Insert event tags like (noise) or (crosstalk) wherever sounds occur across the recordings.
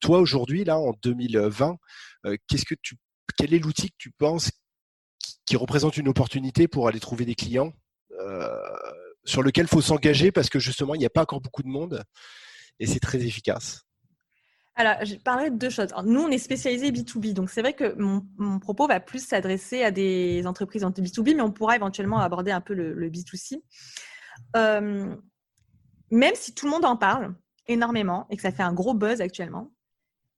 Toi, aujourd'hui, là, en 2020, qu'est-ce que tu, quel est l'outil que tu penses qui, représente une opportunité pour aller trouver des clients sur lequel il faut s'engager parce que justement, il n'y a pas encore beaucoup de monde et c'est très efficace? Alors, je parlerai de deux choses. nous, on est spécialisé B2B, donc c'est vrai que mon, propos va plus s'adresser à des entreprises en B2B, mais on pourra éventuellement aborder un peu le, B2C. Euh, même si tout le monde en parle énormément et que ça fait un gros buzz actuellement,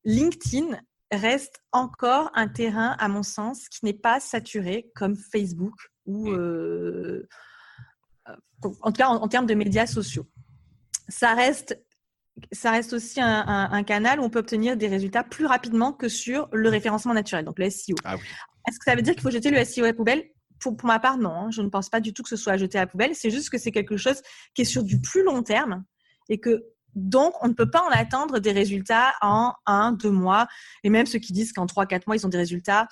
LinkedIn reste encore un terrain, à mon sens, qui n'est pas saturé comme Facebook ou, euh, en tout cas en termes de médias sociaux. Ça reste ça reste aussi un, canal où on peut obtenir des résultats plus rapidement que sur le référencement naturel, donc le SEO. Ah Est-ce que ça veut dire qu'il faut jeter le SEO à la poubelle? Pour, ma part, non. Hein. Je ne pense pas du tout que ce soit à jeter à la poubelle. C'est juste que c'est quelque chose qui est sur du plus long terme et que donc, on ne peut pas en attendre des résultats en un, deux mois. Et même ceux qui disent qu'en trois, quatre mois, ils ont des résultats,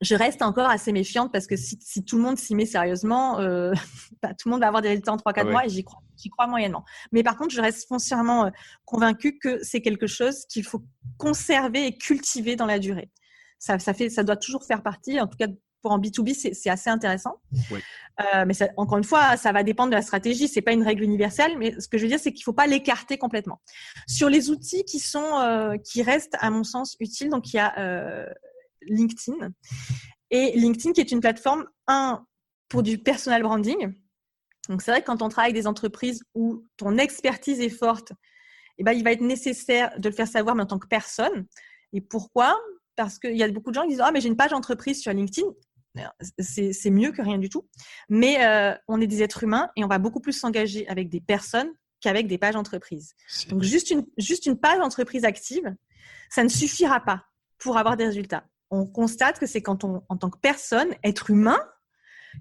je reste encore assez méfiante parce que si, tout le monde s'y met sérieusement, euh, (laughs) bah, tout le monde va avoir des résultats en 3-4 ah mois et j'y crois, j'y crois moyennement. Mais par contre, je reste foncièrement euh, convaincue que c'est quelque chose qu'il faut conserver et cultiver dans la durée. Ça, ça, fait, ça doit toujours faire partie, en tout cas pour en B2B, c'est, assez intéressant. Euh, mais encore une fois, ça va dépendre de la stratégie. C'est pas une règle universelle, mais ce que je veux dire, c'est qu'il faut pas l'écarter complètement. Sur les outils qui sont, qui restent à mon sens utiles, donc il y a LinkedIn. Et LinkedIn qui est une plateforme, un, pour du personal branding. Donc c'est vrai que quand on travaille avec des entreprises où ton expertise est forte, eh ben, il va être nécessaire de le faire savoir, mais en tant que personne. Et pourquoi? Parce qu'il y a beaucoup de gens qui disent Ah, mais j'ai une page entreprise sur LinkedIn. C'est mieux que rien du tout. Mais euh, on est des êtres humains et on va beaucoup plus s'engager avec des personnes qu'avec des pages entreprises. Donc, juste une, juste une page entreprise active, ça ne suffira pas pour avoir des résultats on constate que c'est quand on, en tant que personne, être humain,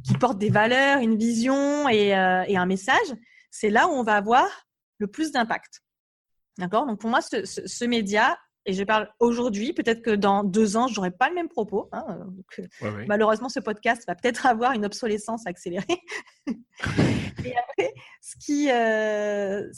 qui porte des valeurs, une vision et, euh, un message, c'est là où on va avoir le plus d'impact. D'accord? Donc pour moi, ce, média, et je parle aujourd'hui, peut-être que dans deux ans, je n'aurai pas le même propos. Hein, euh, malheureusement, ce podcast va peut-être (laughs) avoir une obsolescence accélérée. (laughs) et après, ce qui, euh,